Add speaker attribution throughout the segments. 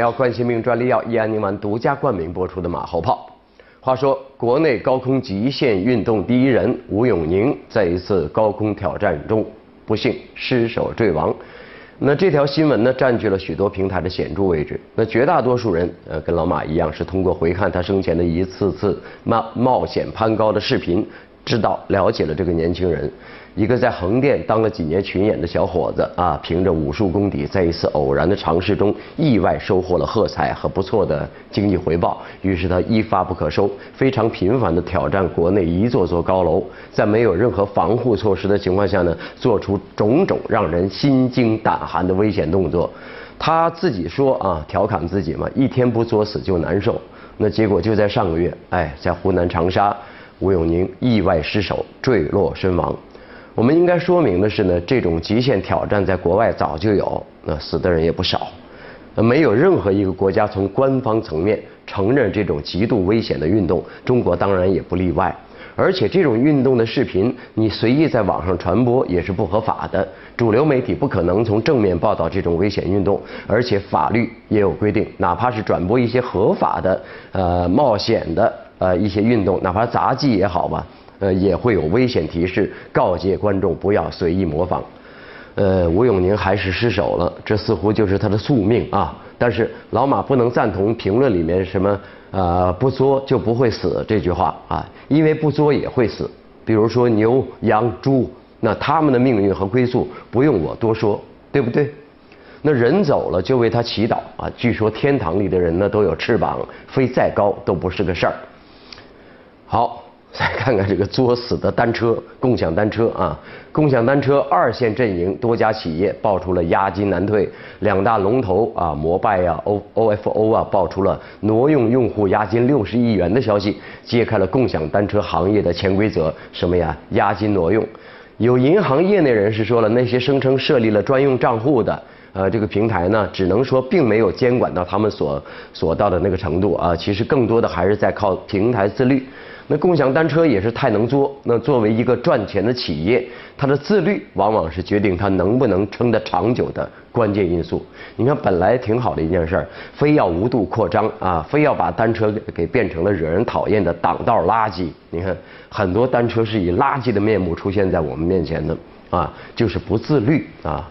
Speaker 1: 药冠心病专利药益安宁丸独家冠名播出的马后炮。话说，国内高空极限运动第一人吴永宁在一次高空挑战中不幸失手坠亡。那这条新闻呢，占据了许多平台的显著位置。那绝大多数人，呃，跟老马一样，是通过回看他生前的一次次冒冒险攀高的视频。知道了解了这个年轻人，一个在横店当了几年群演的小伙子啊，凭着武术功底，在一次偶然的尝试中，意外收获了喝彩和不错的经济回报。于是他一发不可收，非常频繁地挑战国内一座座高楼，在没有任何防护措施的情况下呢，做出种种让人心惊胆寒的危险动作。他自己说啊，调侃自己嘛，一天不作死就难受。那结果就在上个月，哎，在湖南长沙。吴永宁意外失手坠落身亡。我们应该说明的是呢，这种极限挑战在国外早就有，那死的人也不少。没有任何一个国家从官方层面承认这种极度危险的运动，中国当然也不例外。而且这种运动的视频，你随意在网上传播也是不合法的。主流媒体不可能从正面报道这种危险运动，而且法律也有规定，哪怕是转播一些合法的、呃冒险的。呃，一些运动，哪怕杂技也好吧，呃，也会有危险提示，告诫观众不要随意模仿。呃，吴永宁还是失手了，这似乎就是他的宿命啊。但是老马不能赞同评论里面什么呃不作就不会死这句话啊，因为不作也会死。比如说牛、羊、猪，那他们的命运和归宿不用我多说，对不对？那人走了就为他祈祷啊。据说天堂里的人呢都有翅膀，飞再高都不是个事儿。好，再看看这个作死的单车，共享单车啊，共享单车二线阵营多家企业爆出了押金难退，两大龙头啊，摩拜呀、O O F O 啊，爆出了挪用用户押金六十亿元的消息，揭开了共享单车行业的潜规则，什么呀？押金挪用。有银行业内人士说了，那些声称设立了专用账户的。呃，这个平台呢，只能说并没有监管到他们所所到的那个程度啊。其实更多的还是在靠平台自律。那共享单车也是太能作。那作为一个赚钱的企业，它的自律往往是决定它能不能撑得长久的关键因素。你看，本来挺好的一件事儿，非要无度扩张啊，非要把单车给变成了惹人讨厌的挡道垃圾。你看，很多单车是以垃圾的面目出现在我们面前的啊，就是不自律啊。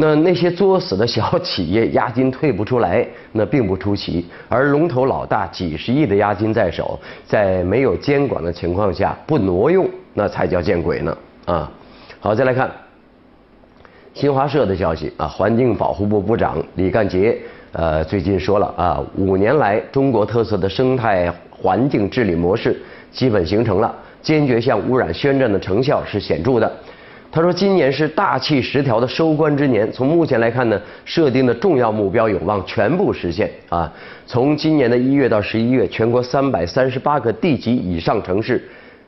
Speaker 1: 那那些作死的小企业押金退不出来，那并不出奇；而龙头老大几十亿的押金在手，在没有监管的情况下不挪用，那才叫见鬼呢！啊，好，再来看新华社的消息啊，环境保护部部长李干杰呃最近说了啊，五年来中国特色的生态环境治理模式基本形成了，坚决向污染宣战的成效是显著的。他说：“今年是大气十条的收官之年。从目前来看呢，设定的重要目标有望全部实现啊。从今年的一月到十一月，全国三百三十八个地级以上城市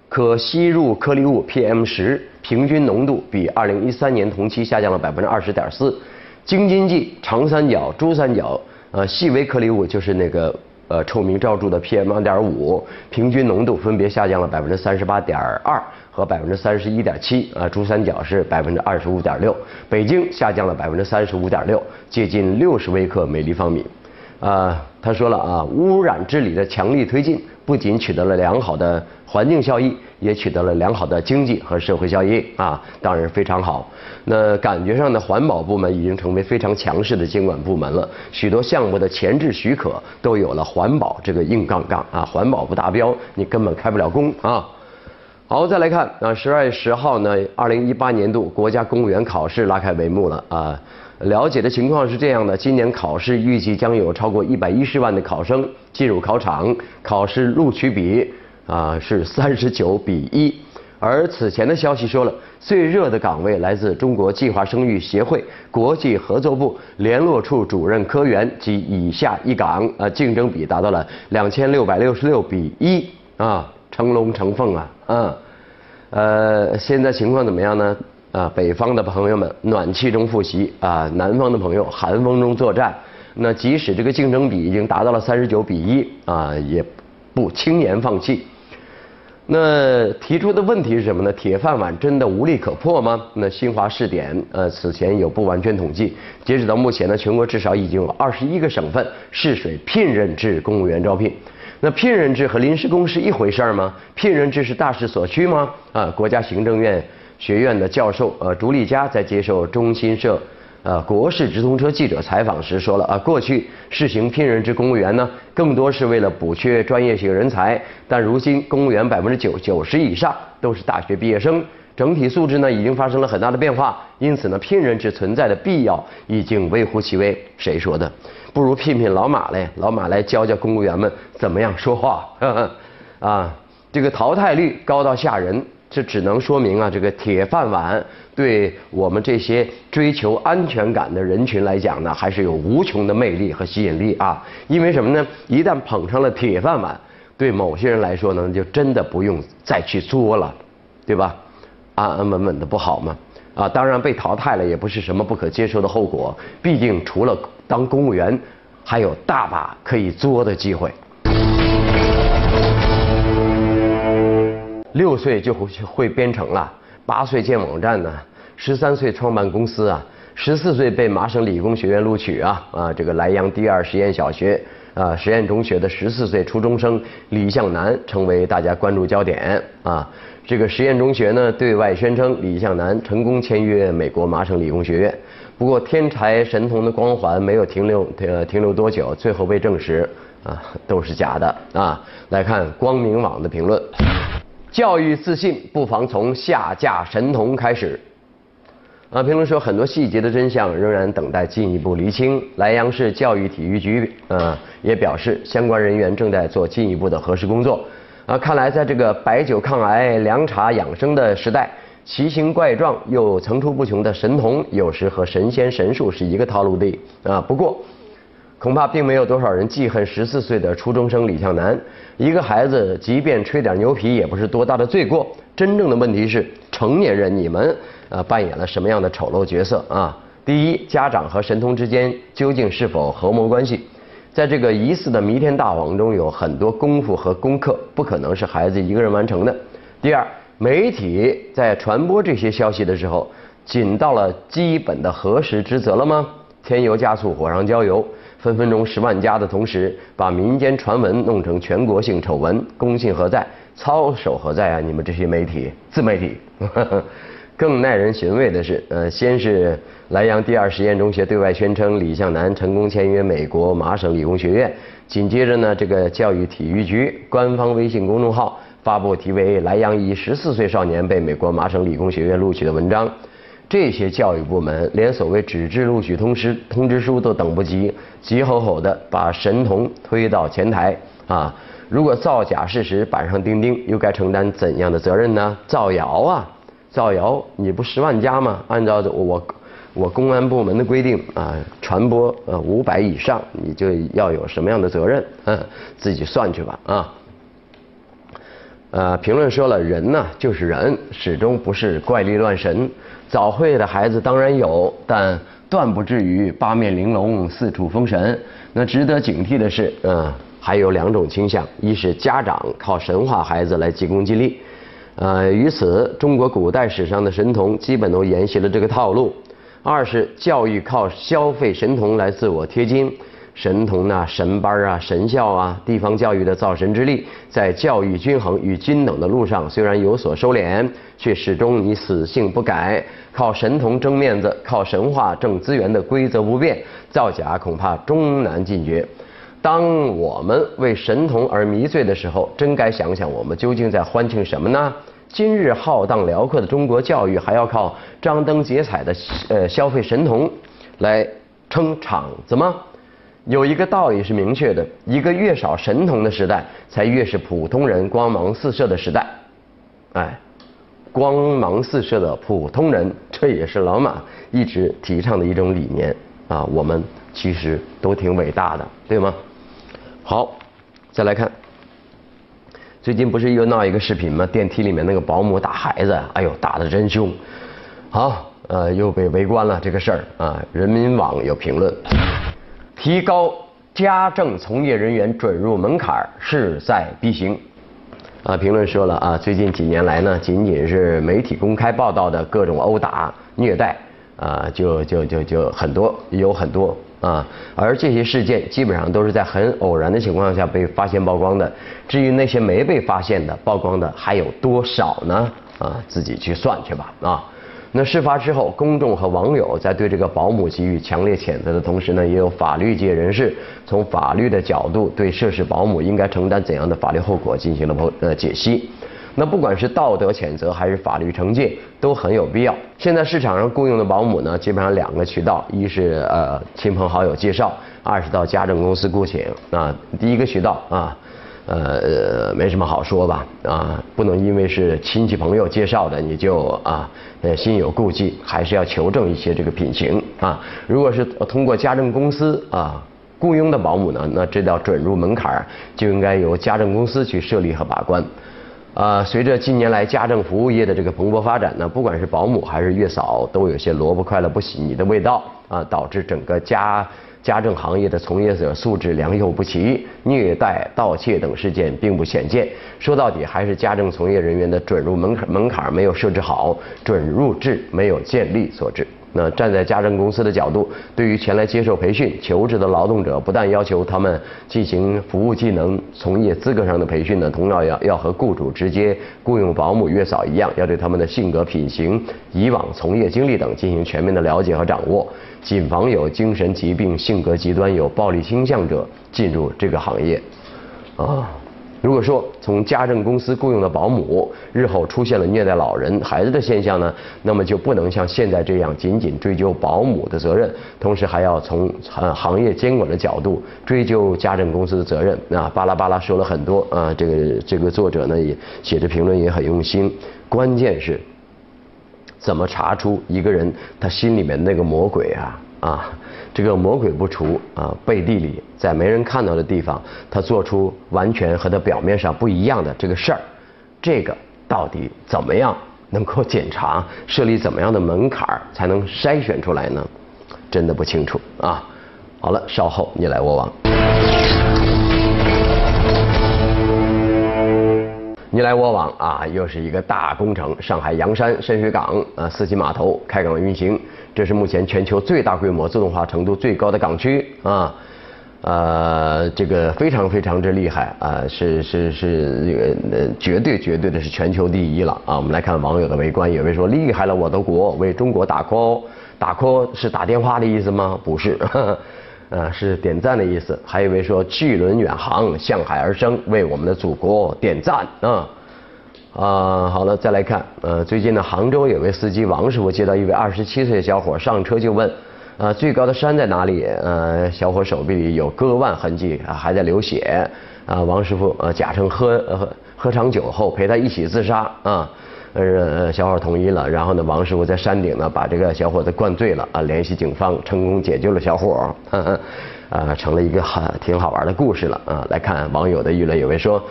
Speaker 1: 可吸入颗粒物 PM 十平均浓度比二零一三年同期下降了百分之二十点四。京津冀、长三角、珠三角，呃，细微颗粒物就是那个呃臭名昭著的 PM 二点五，平均浓度分别下降了百分之三十八点二。”和百分之三十一点七，啊，珠三角是百分之二十五点六，北京下降了百分之三十五点六，接近六十微克每立方米。啊，他说了啊，污染治理的强力推进，不仅取得了良好的环境效益，也取得了良好的经济和社会效益啊，当然非常好。那感觉上的环保部门已经成为非常强势的监管部门了，许多项目的前置许可都有了环保这个硬杠杠啊，环保不达标，你根本开不了工啊。好，再来看啊，十二月十号呢，二零一八年度国家公务员考试拉开帷幕了啊。了解的情况是这样的，今年考试预计将有超过一百一十万的考生进入考场，考试录取比啊是三十九比一。而此前的消息说了，最热的岗位来自中国计划生育协会国际合作部联络处主任科员及以下一岗啊，竞争比达到了两千六百六十六比一啊。成龙成凤啊，嗯，呃，现在情况怎么样呢？啊，北方的朋友们暖气中复习啊，南方的朋友寒风中作战。那即使这个竞争比已经达到了三十九比一啊，也不轻言放弃。那提出的问题是什么呢？铁饭碗真的无利可破吗？那新华试点呃此前有不完全统计，截止到目前呢，全国至少已经有二十一个省份试水聘任制公务员招聘。那聘任制和临时工是一回事吗？聘任制是大势所趋吗？啊，国家行政院学院的教授呃朱立佳在接受中新社。呃，国事直通车记者采访时说了啊，过去试行聘任制公务员呢，更多是为了补缺专业性人才，但如今公务员百分之九九十以上都是大学毕业生，整体素质呢已经发生了很大的变化，因此呢，聘任制存在的必要已经微乎其微。谁说的？不如聘聘老马来，老马来教教公务员们怎么样说话。呵 呵啊，这个淘汰率高到吓人。这只能说明啊，这个铁饭碗对我们这些追求安全感的人群来讲呢，还是有无穷的魅力和吸引力啊。因为什么呢？一旦捧上了铁饭碗，对某些人来说呢，就真的不用再去作了，对吧？安安稳稳的不好吗？啊，当然被淘汰了也不是什么不可接受的后果，毕竟除了当公务员，还有大把可以作的机会。六岁就会编程了，八岁建网站呢，十三岁创办公司啊，十四岁被麻省理工学院录取啊啊！这个莱阳第二实验小学啊实验中学的十四岁初中生李向南成为大家关注焦点啊！这个实验中学呢对外宣称李向南成功签约美国麻省理工学院，不过天才神童的光环没有停留呃停留多久，最后被证实啊都是假的啊！来看光明网的评论。教育自信不妨从下架神童开始。啊，评论说很多细节的真相仍然等待进一步厘清。莱阳市教育体育局呃也表示，相关人员正在做进一步的核实工作。啊，看来在这个白酒抗癌、凉茶养生的时代，奇形怪状又层出不穷的神童，有时和神仙神术是一个套路的啊。不过。恐怕并没有多少人记恨十四岁的初中生李向南。一个孩子，即便吹点牛皮，也不是多大的罪过。真正的问题是，成年人你们呃扮演了什么样的丑陋角色啊？第一，家长和神童之间究竟是否合谋关系？在这个疑似的弥天大网中，有很多功夫和功课，不可能是孩子一个人完成的。第二，媒体在传播这些消息的时候，尽到了基本的核实职责了吗？添油加醋，火上浇油。分分钟十万加的同时，把民间传闻弄成全国性丑闻，公信何在？操守何在啊？你们这些媒体、自媒体。更耐人寻味的是，呃，先是莱阳第二实验中学对外宣称李向南成功签约美国麻省理工学院，紧接着呢，这个教育体育局官方微信公众号发布题为《莱阳一十四岁少年被美国麻省理工学院录取》的文章。这些教育部门连所谓纸质录取通知通知书都等不及，急吼吼的把神童推到前台啊！如果造假事实板上钉钉，又该承担怎样的责任呢？造谣啊！造谣，你不十万加吗？按照我我公安部门的规定啊，传播呃五百以上，你就要有什么样的责任？嗯，自己算去吧啊！呃，评论说了，人呢就是人，始终不是怪力乱神。早会的孩子当然有，但断不至于八面玲珑、四处封神。那值得警惕的是，嗯，还有两种倾向：一是家长靠神话孩子来急功近利，呃，于此中国古代史上的神童基本都沿袭了这个套路；二是教育靠消费神童来自我贴金。神童呐，神班啊，神校啊，地方教育的造神之力，在教育均衡与均等的路上，虽然有所收敛，却始终你死性不改。靠神童争面子，靠神话挣资源的规则不变，造假恐怕终难禁绝。当我们为神童而迷醉的时候，真该想想我们究竟在欢庆什么呢？今日浩荡辽阔的中国教育，还要靠张灯结彩的呃消费神童来撑场子吗？有一个道理是明确的：一个越少神童的时代，才越是普通人光芒四射的时代。哎，光芒四射的普通人，这也是老马一直提倡的一种理念啊。我们其实都挺伟大的，对吗？好，再来看，最近不是又闹一个视频吗？电梯里面那个保姆打孩子，哎呦，打的真凶。好，呃，又被围观了这个事儿啊。人民网有评论。提高家政从业人员准入门槛势在必行。啊，评论说了啊，最近几年来呢，仅仅是媒体公开报道的各种殴打、虐待啊，就就就就很多，有很多啊。而这些事件基本上都是在很偶然的情况下被发现曝光的。至于那些没被发现的、曝光的还有多少呢？啊，自己去算去吧啊。那事发之后，公众和网友在对这个保姆给予强烈谴责的同时呢，也有法律界人士从法律的角度对涉事保姆应该承担怎样的法律后果进行了呃解析。那不管是道德谴责还是法律惩戒，都很有必要。现在市场上雇佣的保姆呢，基本上两个渠道：一是呃亲朋好友介绍，二是到家政公司雇请。啊，第一个渠道啊。呃，没什么好说吧？啊，不能因为是亲戚朋友介绍的，你就啊，呃，心有顾忌，还是要求证一些这个品行啊。如果是通过家政公司啊雇佣的保姆呢，那这道准入门槛就应该由家政公司去设立和把关。啊，随着近年来家政服务业的这个蓬勃发展呢，不管是保姆还是月嫂，都有些萝卜快乐不洗泥的味道啊，导致整个家。家政行业的从业者素质良莠不齐，虐待、盗窃等事件并不鲜见。说到底，还是家政从业人员的准入门槛门槛没有设置好，准入制没有建立所致。那站在家政公司的角度，对于前来接受培训、求职的劳动者，不但要求他们进行服务技能、从业资格上的培训呢，同样要要和雇主直接雇佣保姆、月嫂一样，要对他们的性格、品行、以往从业经历等进行全面的了解和掌握，谨防有精神疾病、性格极端、有暴力倾向者进入这个行业。啊。如果说从家政公司雇佣的保姆日后出现了虐待老人、孩子的现象呢，那么就不能像现在这样仅仅追究保姆的责任，同时还要从呃行业监管的角度追究家政公司的责任。啊，巴拉巴拉说了很多啊，这个这个作者呢也写着评论也很用心，关键是怎么查出一个人他心里面那个魔鬼啊啊。这个魔鬼不除啊，背地里在没人看到的地方，他做出完全和他表面上不一样的这个事儿，这个到底怎么样能够检查？设立怎么样的门槛才能筛选出来呢？真的不清楚啊。好了，稍后你来我往。你来我往啊，又是一个大工程。上海洋山深水港啊，四季码头开港运行，这是目前全球最大规模、自动化程度最高的港区啊，呃，这个非常非常之厉害啊，是是是呃，绝对绝对的是全球第一了啊。我们来看网友的围观，有位说厉害了我的国，为中国打 call，打 call 是打电话的意思吗？不是。呃，是点赞的意思。还有一位说巨轮远航，向海而生，为我们的祖国点赞啊！啊，好了，再来看，呃，最近呢，杭州有位司机王师傅接到一位二十七岁的小伙上车就问，啊，最高的山在哪里？呃，小伙手臂里有割腕痕迹啊，还在流血。啊，王师傅呃假称喝喝喝场酒后陪他一起自杀啊。呃，小伙同意了，然后呢，王师傅在山顶呢把这个小伙子灌醉了啊，联系警方，成功解救了小伙儿，啊，成了一个很挺好玩的故事了啊。来看网友的议论，有位说，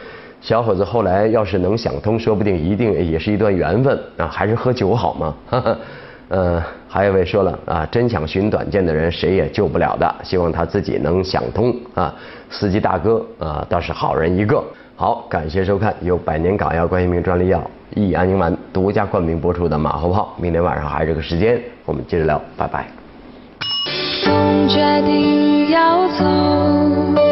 Speaker 1: 小伙子后来要是能想通，说不定一定也是一段缘分啊，还是喝酒好吗？呃，还有位说了啊，真想寻短见的人谁也救不了的，希望他自己能想通啊。司机大哥啊，倒是好人一个。好，感谢收看由百年港药冠心病专利药益安宁丸独家冠名播出的马后炮。明天晚上还是这个时间，我们接着聊，拜拜。风决定要走，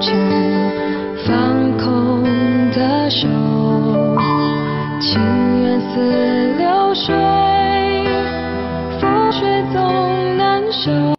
Speaker 1: 缠，